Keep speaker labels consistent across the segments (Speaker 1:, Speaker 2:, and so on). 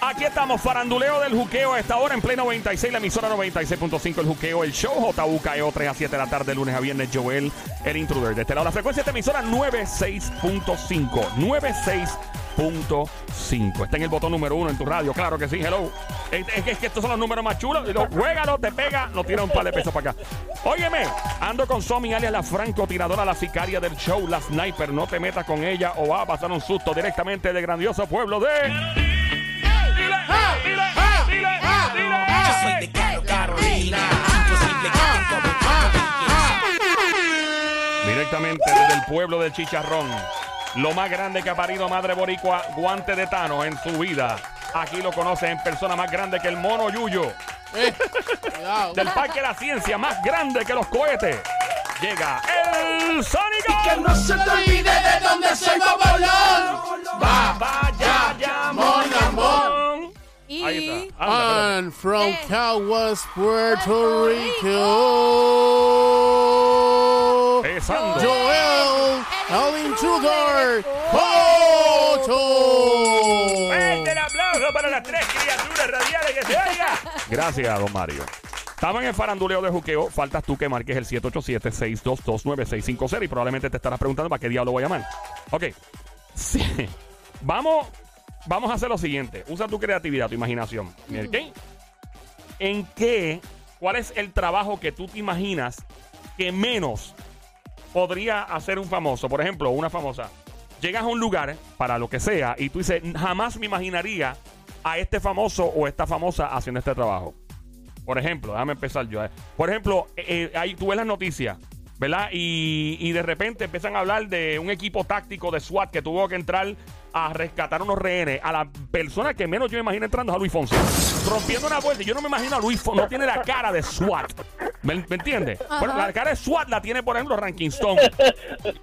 Speaker 1: Aquí estamos, faranduleo del juqueo a esta hora en pleno 96, la emisora 96.5, el juqueo, el show, JUKEO 3 a 7 de la tarde, lunes a viernes, Joel, el intruder. De este la frecuencia de esta emisora 96.5, 96.5. Está en el botón número uno en tu radio, claro que sí, hello. Es, es que- es que estos son los números más chulos. Y lo, juégalo, te pega, no tira un par de pesos para acá. Óyeme, ando con Somi, alias la francotiradora, la sicaria del show, la sniper. No te metas con ella o va a pasar un susto directamente del grandioso pueblo de... Dile, dile, dile, dile.
Speaker 2: Yo soy de Caro Carolina.
Speaker 1: Directamente desde el pueblo del Chicharrón. Lo más grande que ha parido Madre Boricua, guante de Tano en su vida. Aquí lo conoce en persona más grande que el mono Yuyo.
Speaker 3: Eh.
Speaker 1: Del Parque de la Ciencia, más grande que los cohetes. Llega el Sónico.
Speaker 3: Que no se te olvide de dónde soy Bobolón. Va,
Speaker 1: Vaya, ya,
Speaker 3: mon amor.
Speaker 1: Ahí
Speaker 4: Y
Speaker 1: está. Anda, espérate.
Speaker 3: And from
Speaker 4: Eh.
Speaker 3: Caguas, Puerto Rico.
Speaker 1: Pesando.
Speaker 3: Joel, el intruder, Poto.
Speaker 1: Fuerte el aplauso para las tres criaturas radiales que se oiga. Gracias, don Mario. Estamos en el faranduleo de juqueo. Faltas tú que marques el 787-622-9650 y probablemente te estarás preguntando para qué diablo voy a llamar. Ok. Sí. Vamos, vamos a hacer lo siguiente. Usa tu creatividad, tu imaginación. ¿Ok? ¿En qué? ¿Cuál es el trabajo que tú te imaginas que menos podría hacer un famoso? Por ejemplo, una famosa. Llegas a un lugar para lo que sea y tú dices, jamás me imaginaría a este famoso o esta famosa haciendo este trabajo. Por ejemplo, déjame empezar yo. eh. Por ejemplo, eh, eh, ahí tú ves las noticias, ¿verdad? Y, y de repente empiezan a hablar de un equipo táctico de SWAT que tuvo que entrar a rescatar unos rehenes. A la persona que menos yo me imagino entrando es a Luis Fonsi. Rompiendo una vuelta. Y Yo no me imagino a Luis Fonsi. No tiene la cara de SWAT. ¿Me, me entiendes? Bueno, la cara de SWAT la tiene, por ejemplo, Ranking Stone.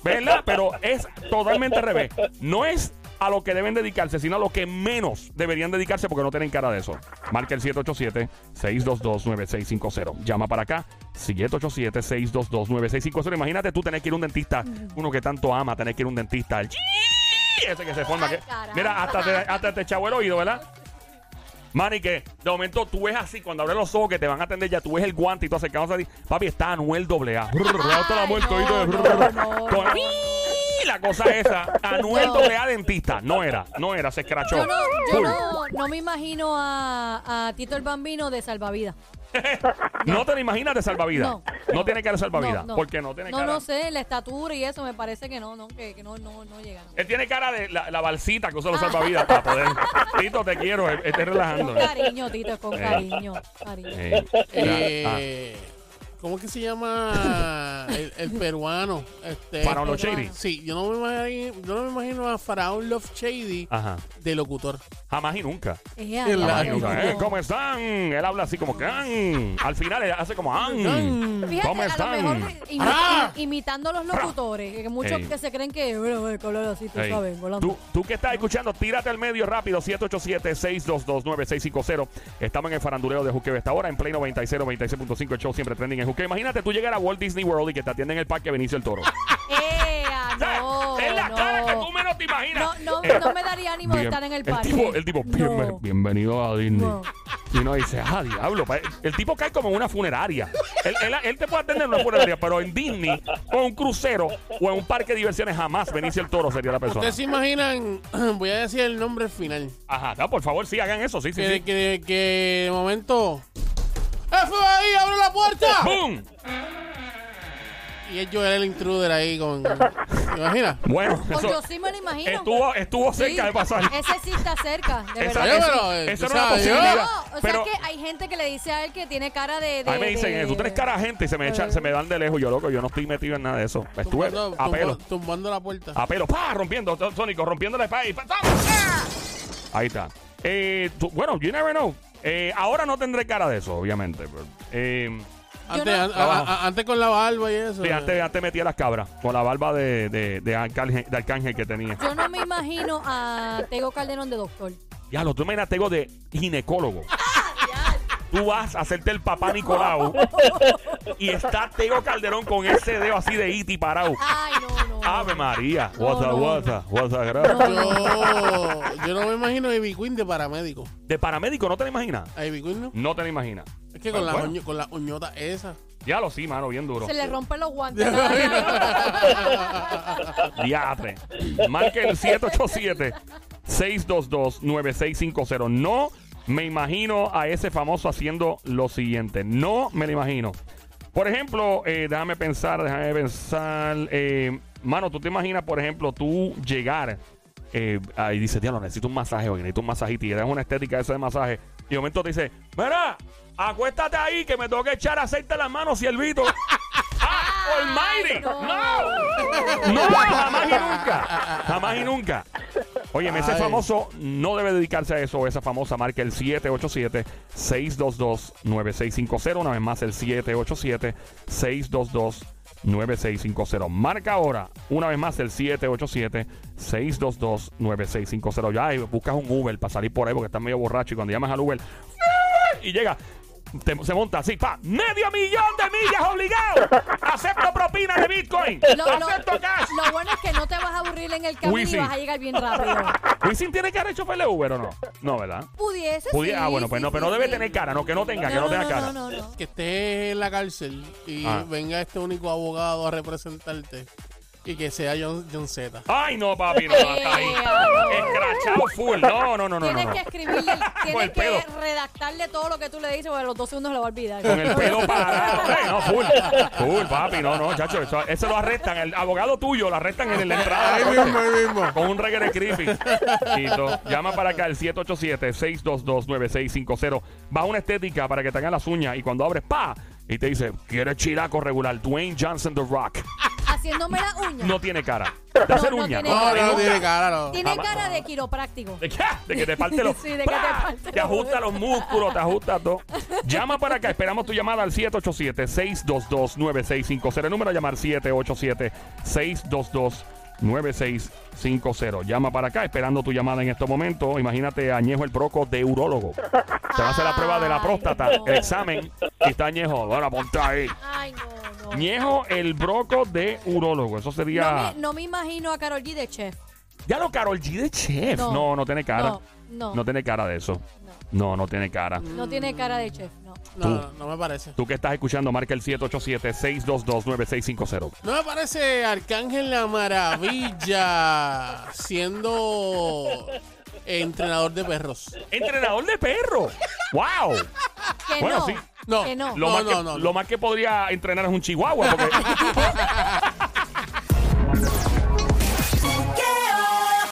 Speaker 1: ¿Verdad? Pero es totalmente al revés. No es a lo que deben dedicarse, sino a lo que menos deberían dedicarse porque no tienen cara de eso. Marca el 787-622-9650. Llama para acá. 787-622-9650. Imagínate tú tener que ir a un dentista, uno que tanto ama, tener que ir a un dentista. El ese que se forma.
Speaker 4: Ay,
Speaker 1: que- mira, hasta te, hasta te echaba el oído, ¿verdad? Mani, que de momento tú ves así, cuando abres los ojos que te van a atender ya, tú ves el guante y tú acercamos a ti. Papi, está Anuel AA. La cosa esa, Anuel
Speaker 4: No.
Speaker 1: AA dentista. No era, no era, se escrachó.
Speaker 4: yo, no, yo no, no me imagino a, a Tito el Bambino de salvavidas.
Speaker 1: No te lo imaginas de salvavidas. No,
Speaker 4: No.
Speaker 1: tiene cara de salvavidas.
Speaker 4: No, no.
Speaker 1: ¿Por qué no tiene
Speaker 4: No,
Speaker 1: cara?
Speaker 4: no sé, la estatura y eso me parece que no, no, que, que no, no, no llega. no.
Speaker 1: Él tiene cara de la, la balsita que usa los salvavidas para poder. Tito, te quiero, eh, estés relajando.
Speaker 4: Con cariño, Tito, con
Speaker 1: Eh.
Speaker 4: cariño. cariño.
Speaker 1: Eh,
Speaker 3: Eh, ¿Cómo es que se llama el, el peruano? Este,
Speaker 1: Faraón Love Shady.
Speaker 3: Sí, yo no, me imagino, yo no me imagino a Faraón Love Shady
Speaker 1: Ajá.
Speaker 3: de locutor.
Speaker 1: Jamás y nunca.
Speaker 4: Es
Speaker 3: El
Speaker 1: Jamás y nunca. Eh, ¿Cómo están? Él habla así como que. "An". Al final él hace como. "An".
Speaker 4: Fíjate,
Speaker 1: ¿Cómo
Speaker 4: a lo
Speaker 1: están?
Speaker 4: mejor imi-
Speaker 3: Ah.
Speaker 4: imitando a los locutores, que muchos
Speaker 1: Ey.
Speaker 4: que se creen que, bueno, bueno, que hablar así, tú
Speaker 1: Ey.
Speaker 4: sabes, volando.
Speaker 1: Tú, tú que estás escuchando, tírate al medio rápido, 787-622-9650. Estamos en el faranduleo de Juqueo esta hora, en Play 96, 96.5, el show siempre trending en Juqueo. Imagínate tú llegar a Walt Disney World y que te atienden en el parque Benicio el Toro.
Speaker 4: ¡Eh, ah,
Speaker 1: O sea,
Speaker 4: no!
Speaker 1: es la
Speaker 4: no.
Speaker 1: cara que tú menos te imaginas.
Speaker 4: No, no,
Speaker 1: Eh,
Speaker 4: no me daría ánimo de estar en el parque.
Speaker 1: tipo, el tipo, bien-
Speaker 4: No.
Speaker 1: bienvenido a Disney.
Speaker 4: No.
Speaker 1: Y uno dice, ah, diablo. El tipo cae como en una funeraria. él, él- él te puede atender en una funeraria, pero en Disney, o en un crucero, o en un parque de diversiones, jamás Benicio el Toro sería la persona.
Speaker 3: Ustedes se imaginan, voy a decir el nombre final.
Speaker 1: Ajá, no, por favor, sí, hagan eso, sí, sí,
Speaker 3: Que,
Speaker 1: sí.
Speaker 3: que, que de momento. ¡FBI, abre la puerta!
Speaker 1: ¡Bum!
Speaker 3: Y es Joel el intruder ahí con. ¿Te imaginas?
Speaker 1: Bueno,
Speaker 4: Pues
Speaker 1: eso
Speaker 4: yo sí me lo imagino.
Speaker 1: estuvo, estuvo cerca
Speaker 4: Sí,
Speaker 1: de pasar.
Speaker 4: Ese sí está cerca, de
Speaker 1: Esa-
Speaker 4: verdad. Sí.
Speaker 3: pero, eh,
Speaker 1: Eso
Speaker 3: tú
Speaker 1: no es una
Speaker 3: sabes, yo-
Speaker 1: posibilidad.
Speaker 4: No, o
Speaker 1: pero-
Speaker 4: sea que hay gente que le dice a él que tiene cara de. de
Speaker 1: A mí me dicen,
Speaker 4: de-
Speaker 1: eh, tú tienes cara a gente y se me echan, se me dan de lejos. Yo, loco, yo no estoy metido en nada de eso. Estuve
Speaker 3: tumbando,
Speaker 1: a pelo.
Speaker 3: tumba- tumbando la puerta.
Speaker 1: A pelo, pa, rompiendo, Sónico, rompiendo la espada y pa, ¡ah! Ahí está. Eh, tú- bueno, you never know. Eh, ahora no tendré cara de eso, obviamente. pero, eh,
Speaker 3: Antes,
Speaker 4: no-
Speaker 3: an- a- a- antes con la barba y eso.
Speaker 1: sí, antes, antes metía las cabras con la barba de, de, de, arcángel, de arcángel que tenía.
Speaker 4: Yo no me imagino a Tego Calderón de doctor.
Speaker 1: Ya lo, tú me tengo de ginecólogo. Tú vas a hacerte el papá Nicolau y está Tego Calderón con ese dedo así de iti parado.
Speaker 4: Ay, no,
Speaker 1: Ave María. Up, what's up, girl?
Speaker 3: Yo, yo no me imagino a Ivy Queen de paramédico.
Speaker 1: De paramédico, ¿no te lo imaginas?
Speaker 3: A Ivy Queen no.
Speaker 1: No te lo imaginas.
Speaker 3: Es que con, la
Speaker 1: Bueno.
Speaker 3: con las uñotas esas.
Speaker 1: Ya lo sí, mano, bien duro.
Speaker 4: Se le rompen los guantes. cada día.
Speaker 1: Diatre. Marque el 787-622-9650. No me imagino a ese famoso haciendo lo siguiente. No me lo imagino. Por ejemplo, eh, déjame pensar, déjame pensar. eh, mano, tú te imaginas, por ejemplo, tú llegar eh, ah, y dices, diablo, necesito un masaje hoy, necesito un masajito y das una estética esa de masaje. Y de momento te dice, mira, acuéstate ahí que me tengo que echar aceite en las manos, siervito. ¡Ah, almighty!
Speaker 4: no.
Speaker 1: ¡No! No, jamás y nunca. Jamás y nunca. Oye, ese famoso no debe dedicarse a eso. Esa famosa marca el 787-622-9650. Una vez más, el 787-622-9650. Marca ahora, una vez más, el 787-622-9650. Ya, y buscas un Uber para salir por ahí porque estás medio borracho. Y cuando llamas al Uber, y llega. Te- se monta así, pa, medio millón de millas obligado. Acepto propina de Bitcoin.
Speaker 4: Lo, lo-
Speaker 1: Acepto cash.
Speaker 4: lo bueno es que no te vas a aburrir en el camino y vas a llegar bien rápido.
Speaker 1: Wisin tiene cara de chofer de Uber o no? No, ¿verdad?
Speaker 4: Pudiese
Speaker 1: Pudi-
Speaker 4: sí,
Speaker 1: ah, bueno, pues
Speaker 4: sí,
Speaker 1: no, pero
Speaker 4: sí,
Speaker 1: no debe
Speaker 4: sí.
Speaker 1: tener cara, no, que no tenga, que no,
Speaker 4: no,
Speaker 1: tenga
Speaker 4: no,
Speaker 1: cara.
Speaker 4: No, no, no.
Speaker 3: Que estés en la cárcel y
Speaker 1: Ah.
Speaker 3: venga este único abogado a representarte. Y que sea John, John Z.
Speaker 1: Ay, no, papi, no, hasta ahí. Full. No, no, no, no.
Speaker 4: Tienes
Speaker 1: no.
Speaker 4: que escribirle, tienes que redactarle todo lo que tú le dices, porque a los dos segundos se lo va a olvidar.
Speaker 1: Con el pelo parado. Ey, no, full. Full, papi, no, no, chacho. Eso, ese lo arrestan. El abogado tuyo lo arrestan en la entrada.
Speaker 3: Ahí mismo, ahí mismo.
Speaker 1: Con un reggae creepy. Quito. Llama para acá el 787-622-9650. Va una estética para que te hagan las uñas y cuando abres, ¡pa! Y te dice, ¿quieres chilaco regular? Dwayne Johnson The Rock.
Speaker 4: Haciéndome la uña.
Speaker 1: No tiene cara. De hacer
Speaker 4: no
Speaker 1: uña.
Speaker 4: tiene
Speaker 3: No,
Speaker 4: cara.
Speaker 3: no, no tiene cara, no.
Speaker 4: Tiene
Speaker 1: Jamás.
Speaker 4: cara de quiropráctico.
Speaker 1: ¿De qué? De que te parte los.
Speaker 4: Sí, de que te parte
Speaker 1: Te
Speaker 4: los
Speaker 1: ajusta los músculos, te ajusta todo. Llama para acá. Esperamos tu llamada al 787-622-9650. El número a llamar 787-622-9650. Llama para acá, esperando tu llamada en estos momentos. Imagínate a Añejo el broco de urólogo. Te va a hacer la prueba de la
Speaker 4: Ay,
Speaker 1: próstata,
Speaker 4: no.
Speaker 1: el examen. Y está Añejo. Bueno, ponte ahí.
Speaker 4: No, no.
Speaker 1: Ñejo el broco de urólogo. Eso
Speaker 4: No
Speaker 1: sería.
Speaker 4: me, no me imagino a Carol G de chef.
Speaker 1: Ya lo Carol G de chef. No,
Speaker 4: No.
Speaker 1: no, tiene cara.
Speaker 4: No, no.
Speaker 1: No tiene cara de eso. No, no tiene cara.
Speaker 4: No tiene cara de chef, no.
Speaker 3: No, no, no me parece.
Speaker 1: Tú que estás escuchando, marca el 787-622-9650.
Speaker 3: No me parece Arcángel la Maravilla siendo entrenador de perros.
Speaker 1: Entrenador de perro. ¡Wow!
Speaker 4: Que
Speaker 1: Bueno,
Speaker 4: no.
Speaker 1: sí.
Speaker 3: No.
Speaker 4: Que no.
Speaker 1: Lo,
Speaker 3: No,
Speaker 1: más
Speaker 3: no,
Speaker 1: que,
Speaker 3: no, no.
Speaker 1: lo más que podría entrenar es un chihuahua. Porque